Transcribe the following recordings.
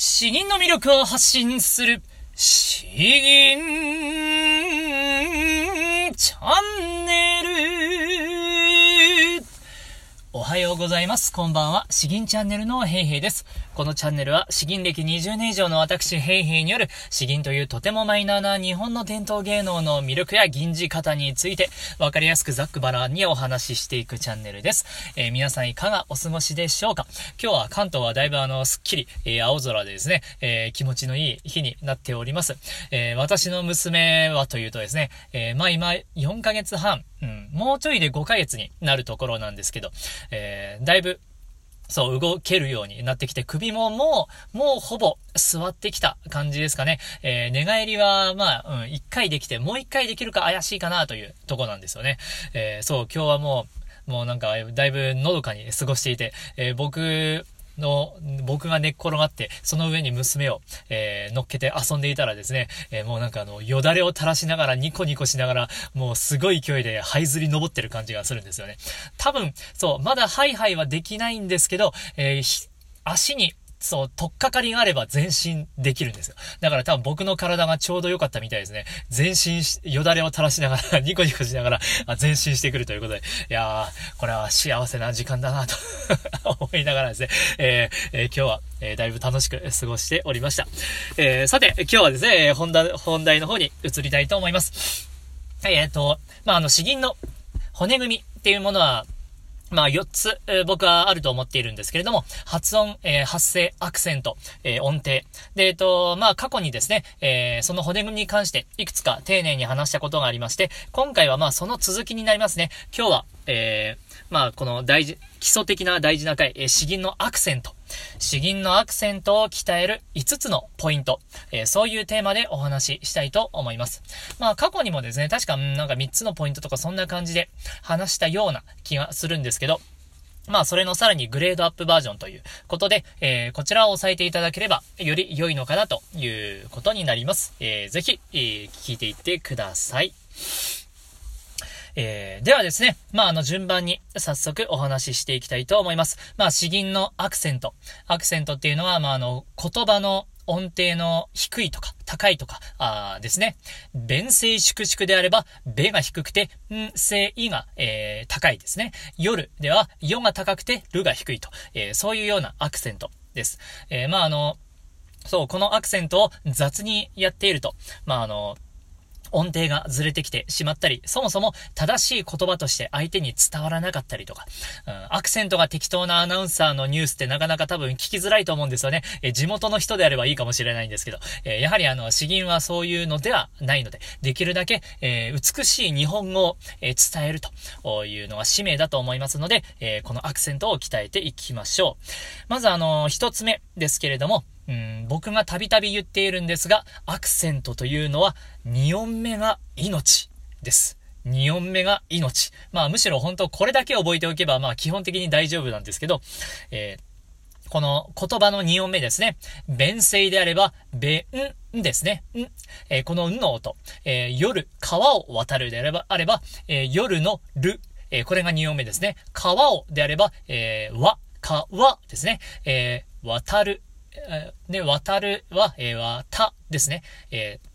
詩吟の魅力を発信する、詩吟チャンネル。はようございます。こんばんは。詩吟チャンネルのヘイヘイです。このチャンネルは詩吟歴20年以上の私ヘイヘイによる詩吟というとてもマイナーな日本の伝統芸能の魅力や吟じ方についてわかりやすくざっくばらんにお話ししていくチャンネルです。えー、皆さんいかがお過ごしでしょうか？今日は関東はだいぶあの、すっきり、えー、青空でですね、えー、気持ちのいい日になっております。え私の娘はというとですね、えまあ今4ヶ月半、うん、もうちょいで5ヶ月になるところなんですけど、えだいぶそう、動けるようになってきて、首ももう、もうほぼ座ってきた感じですかね。えー、寝返りは、まあ、うん、一回できて、もう一回できるか怪しいかなというとこなんですよね。えー、そう、今日はもう、もうなんか、だいぶのどかに過ごしていて、えー、僕の、僕が寝っ転がって、その上に娘を、えー、乗っけて遊んでいたらですね、えー、もうなんかあの、よだれを垂らしながら、ニコニコしながら、もうすごい勢いで、這いずり登ってる感じがするんですよね。多分、そう、まだハイハイはできないんですけど、えー、足にそう、とっかかりがあれば前進できるんですよ。だから多分僕の体がちょうど良かったみたいですね。前進し、よだれを垂らしながら、ニコニコしながら、前進してくるということで、いやー、これは幸せな時間だなと 思いながらですね、えー、えー、今日は、えー、だいぶ楽しく過ごしておりました。えさて、今日はですね、本題、本題の方に移りたいと思います。えっ、と、まあ、あの、詩吟の骨組みっていうものは、まあ、4つ、僕はあると思っているんですけれども、発音、えー、発声、アクセント、えー、音程。で、えっ、と、まあ、過去にですね、えその骨組みに関して、いくつか丁寧に話したことがありまして、今回はまあ、その続きになりますね。今日は、えまあ、この大事、基礎的な大事な回、え詩吟のアクセント。詩吟のアクセントを鍛える5つのポイント、えー、そういうテーマでお話ししたいと思います。まあ過去にもですね、確かなんか3つのポイントとかそんな感じで話したような気がするんですけど、まあ、それのさらにグレードアップバージョンということで、えー、こちらを押さえていただければ、より良いのかなということになります。えー、ぜひ、えー、聞いていってください。えー、ではですね、まあ、あの、順番に早速お話ししていきたいと思います。まあ、詩吟のアクセント。アクセントっていうのは、まあ、あの、言葉の音程の低いとか高いとか、あですね。弁声粛々であれば、べが低くて、ん、せいが、えー、高いですね。夜では、よが高くて、るが低いと、えー、そういうようなアクセントです。えー、まあ、あの、そう、このアクセントを雑にやっていると、まあ、あの、音程がずれてきてしまったり、そもそも正しい言葉として相手に伝わらなかったりとか、うん、アクセントが適当なアナウンサーのニュースってなかなか多分聞きづらいと思うんですよね。え地元の人であればいいかもしれないんですけど、えやはりあの、詩吟はそういうのではないので、できるだけ、え、美しい日本語を、え、伝えるというのが使命だと思いますので、え、このアクセントを鍛えていきましょう。まずあの、一つ目ですけれども、うん、僕がたびたび言っているんですが、アクセントというのは2音目が命です。2音目が命。まあむしろ本当これだけ覚えておけばまあ基本的に大丈夫なんですけど、えー、この言葉の2音目ですね。弁声であれば、べんですね。ん。えー、このんの音。えー、夜、川を渡るであれば、あれば、え夜のる。えこれが2音目ですね。川をであれば、えわ、かわですね。え渡る。で、渡るは、えー、わたですね。えー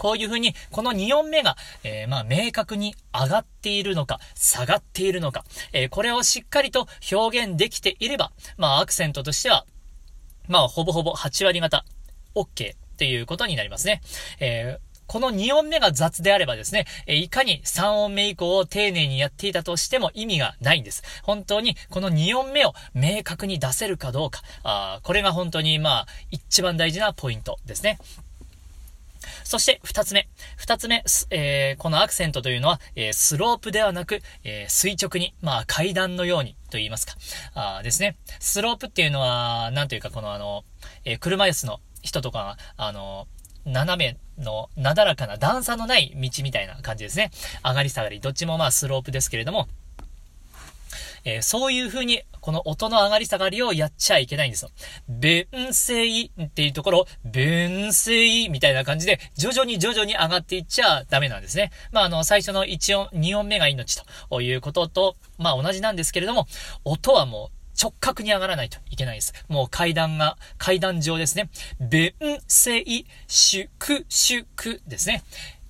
こういうふうに、この2音目が、えー、まあ、明確に上がっているのか、下がっているのか、えー、これをしっかりと表現できていれば、まあ、アクセントとしては、まあ、ほぼほぼ8割方、OK っていうことになりますね。えーこの2音目が雑であればですね、えいかに3音目以降を丁寧にやっていたとしても意味がないんです。本当にこの2音目を明確に出せるかどうか、あこれが本当にまあ一番大事なポイントですね。そして二つ目。二つ目、えー、このアクセントというのは、えー、スロープではなく、えー、垂直に、まあ階段のようにと言いますか。あですね。スロープっていうのは、なんというかこのあの、え車椅子の人とか、あの、斜めの、なだらかな段差のない道みたいな感じですね。上がり下がり、どっちもまあスロープですけれども、えー、そういう風に、この音の上がり下がりをやっちゃいけないんですよ。弁声っていうところ、弁声みたいな感じで、徐々に徐々に上がっていっちゃダメなんですね。まあ、あの、最初の1音、2音目が命ということと、まあ、同じなんですけれども、音はもう、直角に上がらないといけないです。もう階段が、階段上ですね。弁声、祝、祝ですね。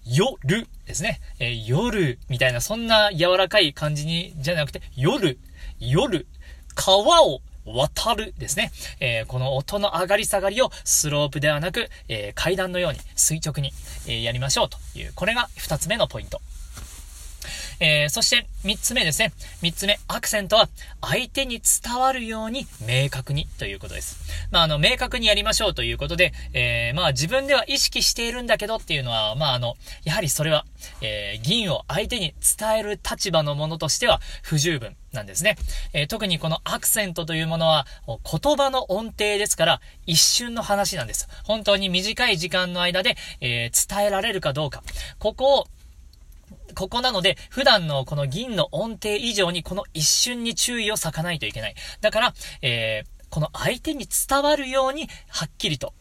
夜ですね。えー、夜みたいな、そんな柔らかい感じに、じゃなくて、夜、夜、川を渡るですね。えー、この音の上がり下がりをスロープではなく、えー、階段のように垂直に、え、やりましょうという、これが二つ目のポイント。えー、そして三つ目ですね。三つ目、アクセントは相手に伝わるように明確にということです。まあ、あの、明確にやりましょうということで、えー、まあ自分では意識しているんだけどっていうのは、まああの、やはりそれは、えー、銀を相手に伝える立場のものとしては不十分なんですね。えー、特にこのアクセントというものは言葉の音程ですから一瞬の話なんです。本当に短い時間の間で、えー、伝えられるかどうか。ここをここなので、普段のこの銀の音程以上にこの一瞬に注意を割かないといけない。だから、えー、この相手に伝わるように、はっきりと、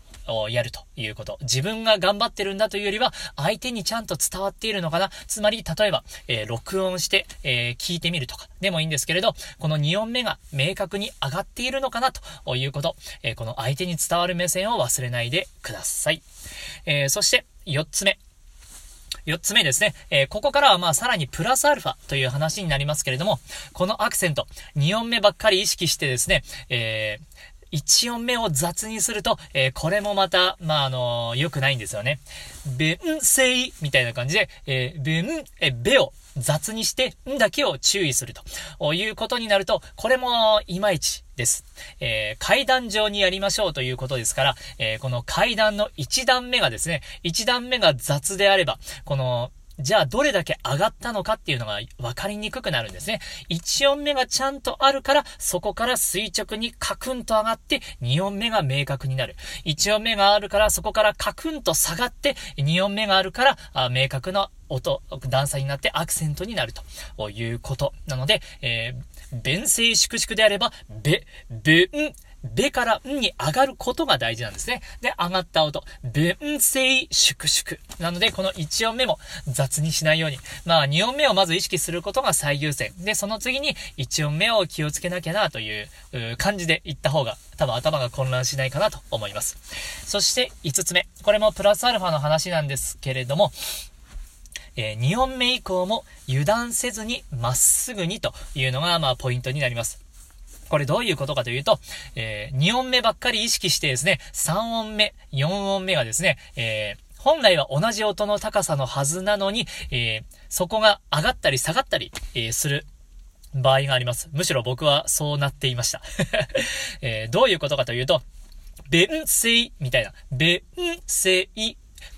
やるということ。自分が頑張ってるんだというよりは、相手にちゃんと伝わっているのかな。つまり、例えば、えー、録音して、えー、聞いてみるとかでもいいんですけれど、この2音目が明確に上がっているのかなということ。えー、この相手に伝わる目線を忘れないでください。えそして、4つ目。4つ目ですね。えー、ここからはまあさらにプラスアルファという話になりますけれども、このアクセント、2音目ばっかり意識してですね、えー、1音目を雑にすると、えー、これもまた、まあ、あのー、良くないんですよね。べんせいみたいな感じで、えー、べん、え、べを雑にして、んだけを注意するということになると、これもいまいちです。えー、階段上にやりましょうということですから、えー、この階段の1段目がですね、1段目が雑であれば、このじゃあどれだけ上がったのかっていうのが分かりにくくなるんですね。1音目がちゃんとあるから、そこから垂直にカクンと上がって、2音目が明確になる。1音目があるから、そこからカクンと下がって、2音目があるから、明確な音、段差になってアクセントになるということなので、えー、弁声粛々であれば、べ、べん、べからんに上がることが大事なんですね。で、上がった音。弁声粛々。なので、この1音目も雑にしないように。まあ、2音目をまず意識することが最優先。で、その次に1音目を気をつけなきゃなという感じで言った方が、多分頭が混乱しないかなと思います。そして5つ目。これもプラスアルファの話なんですけれども、えー、2音目以降も油断せずにまっすぐにというのが、まあ、ポイントになります。これどういうことかというと、えー、2音目ばっかり意識してですね、3音目、4音目がですね、えー本来は同じ音の高さのはずなのに、えー、そこが上がったり下がったり、えー、する場合があります。むしろ僕はそうなっていました。えー、どういうことかというと、弁声みたいな、弁声、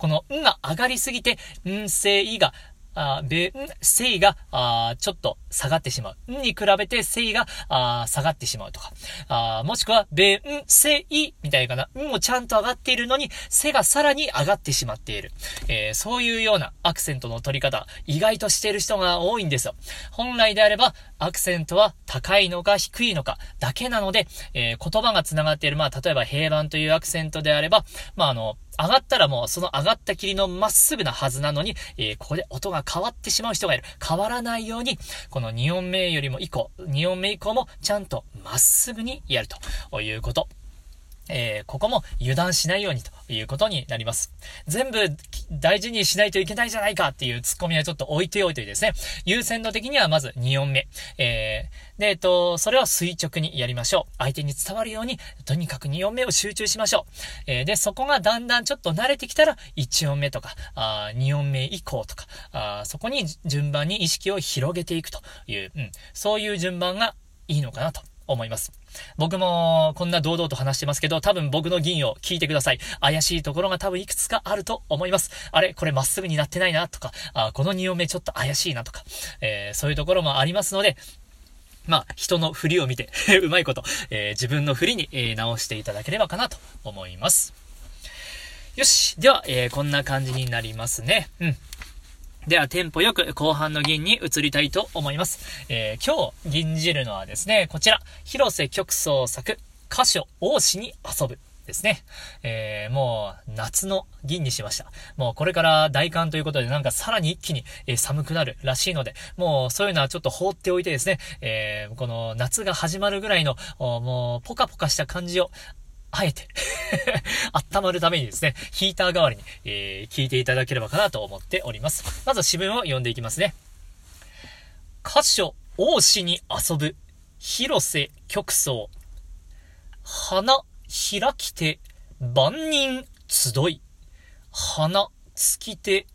このんが上がりすぎて、ん声があ、べ、ん、性が、あちょっと下がってしまう。んに比べて性が、あ下がってしまうとか。あもしくは、べ、ん、せい、みたいかな。んもちゃんと上がっているのに、せがさらに上がってしまっている。えー、そういうようなアクセントの取り方、意外としている人が多いんですよ。本来であれば、アクセントは高いのか低いのかだけなので、えー、言葉が繋がっている、まあ、例えば平板というアクセントであれば、まあ、あの、上がったらもうその上がった霧のまっすぐなはずなのに、えー、ここで音が変わってしまう人がいる。変わらないように、この2音目よりも以降、2音目以降もちゃんとまっすぐにやるということ。えー、ここも油断しないようにということになります。全部大事にしないといけないじゃないかっていうツッコミはちょっと置いておいてですね、優先度的にはまず2音目。えー、で、えっと、それは垂直にやりましょう。相手に伝わるように、とにかく2音目を集中しましょう。えー、で、そこがだんだんちょっと慣れてきたら、1音目とか、あ2音目以降とか、あそこに順番に意識を広げていくという、うん、そういう順番がいいのかなと思います。僕もこんな堂々と話してますけど、多分僕の銀を聞いてください。怪しいところが多分いくつかあると思います。あれこれまっすぐになってないなとか、あこの2音目ちょっと怪しいなとか、えー、そういうところもありますので、まあ、人の振りを見て うまいこと、えー、自分の振りに、え、直していただければかなと思います。よし。では、えー、こんな感じになりますね。うん。では、テンポよく後半の銀に移りたいと思います。えー、今日銀じるのはですね、こちら、広瀬曲奏作、歌手王子に遊ぶですね。えー、もう、夏の銀にしました。もう、これから大寒ということで、なんかさらに一気に、えー、寒くなるらしいので、もう、そういうのはちょっと放っておいてですね、えー、この夏が始まるぐらいの、もう、ポカポカした感じを、あえて 温まるためにですね、ヒーター代わりに、えー、聞いていただければかなと思っております。まず詩文を読んでいきますね。箇所、王子に遊ぶ、広瀬極層。花、開きて、万人集い。花、尽きて、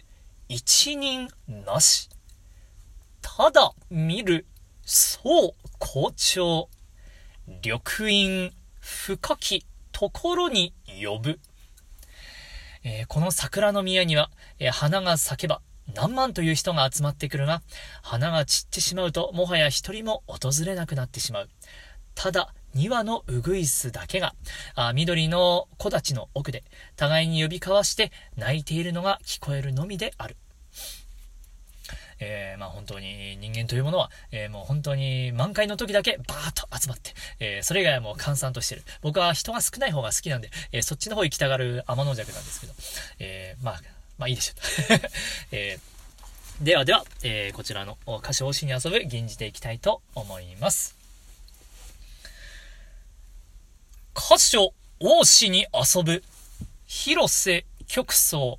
一人なし。ただ見る、そう校長。緑陰、深きところに呼ぶ。えー、この桜の宮には、えー、花が咲けば何万という人が集まってくるが、花が散ってしまうともはや一人も訪れなくなってしまう。ただ、2羽のウグイスだけが、あ緑の木立の奥で、互いに呼び交わして泣いているのが聞こえるのみである。えー、まあ本当に人間というものは、えー、もう本当に満開の時だけバーッと集まって、えー、それ以外はもう閑散としてる。僕は人が少ない方が好きなんで、えそっちの方行きたがる天の弱なんですけど、えまあ、まあいいでしょう。えではでは、えこちらの歌詞をしに遊ぶ、吟じていきたいと思います。歌所王子に遊ぶ、広瀬極層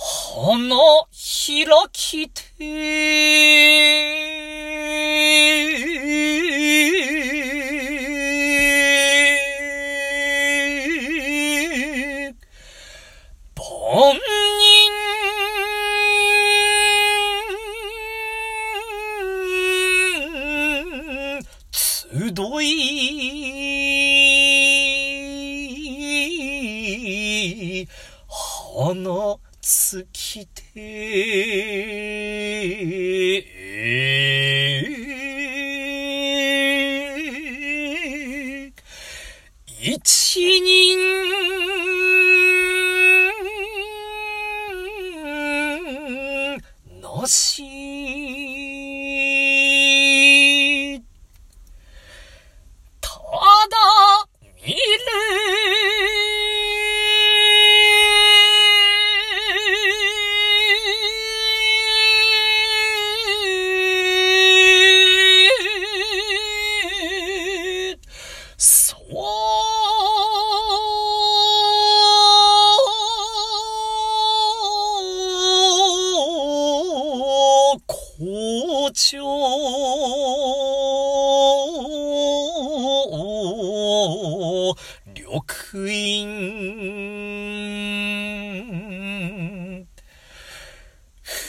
花開きて。して、一二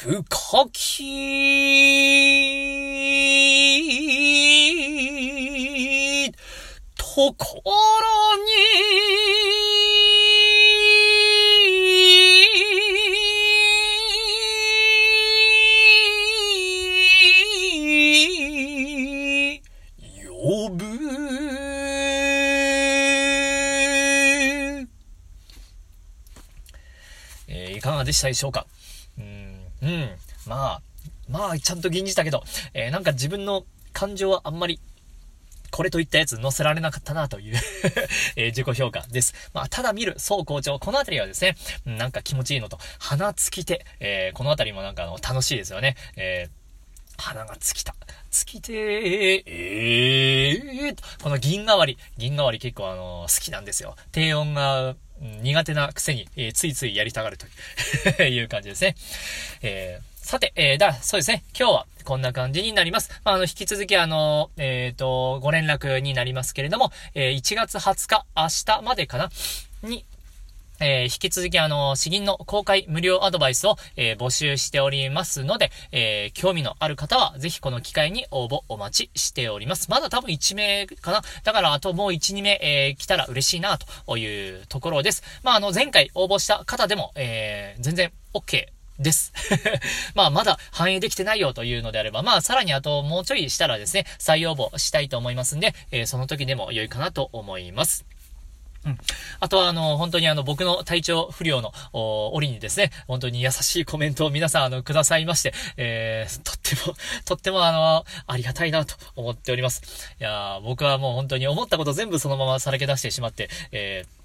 深き。ところに。呼ぶ。えー、いかがでしたでしょうか？うん、まあ、まあ、ちゃんと吟じたけど、えー、なんか自分の感情はあんまり、これといったやつ載せられなかったなという え、自己評価です。まあ、ただ見る、そう校長。このあたりはですね、なんか気持ちいいのと、鼻尽きて、えー、このあたりもなんかあの、楽しいですよね。えー、鼻が尽きた。尽きてー、えー、この銀代わり。銀代わり結構あの、好きなんですよ。低音が苦手なくせに、えー、ついついやりたがると いう感じですね。えー、さて、えー、だ、そうですね。今日はこんな感じになります。まあ、あの、引き続きあの、えっ、ー、と、ご連絡になりますけれども、えー、1月20日、明日までかな？に、えー、引き続きあの、詩吟の公開無料アドバイスを、えー、募集しておりますので、えー、興味のある方は、ぜひこの機会に応募お待ちしております。まだ多分1名かなだからあともう1、2名、え来たら嬉しいな、というところです。まあ、あの、前回応募した方でも、え全然 OK です。まあ、まだ反映できてないよというのであれば、まあ、さらにあともうちょいしたらですね、再応募したいと思いますんで、えその時でも良いかなと思います。うん。あとは、あの、本当にあの、僕の体調不良の、折にですね、本当に優しいコメントを皆さん、あの、くださいまして、えー、とっても、とってもあの、ありがたいなと思っております。いや僕はもう本当に思ったこと全部そのままさらけ出してしまって、えー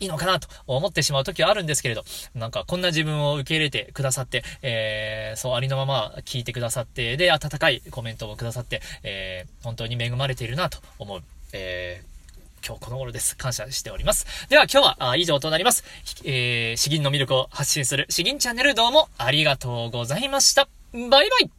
いいのかなと思ってしまう時はあるんですけれど、なんかこんな自分を受け入れてくださって、えー、そうありのまま聞いてくださって、で、温かいコメントをくださって、えー、本当に恵まれているなと思う、えー今日この頃です。感謝しております。では今日は以上となります。えー、詩吟の魅力を発信する詩吟チャンネルどうもありがとうございました。バイバイ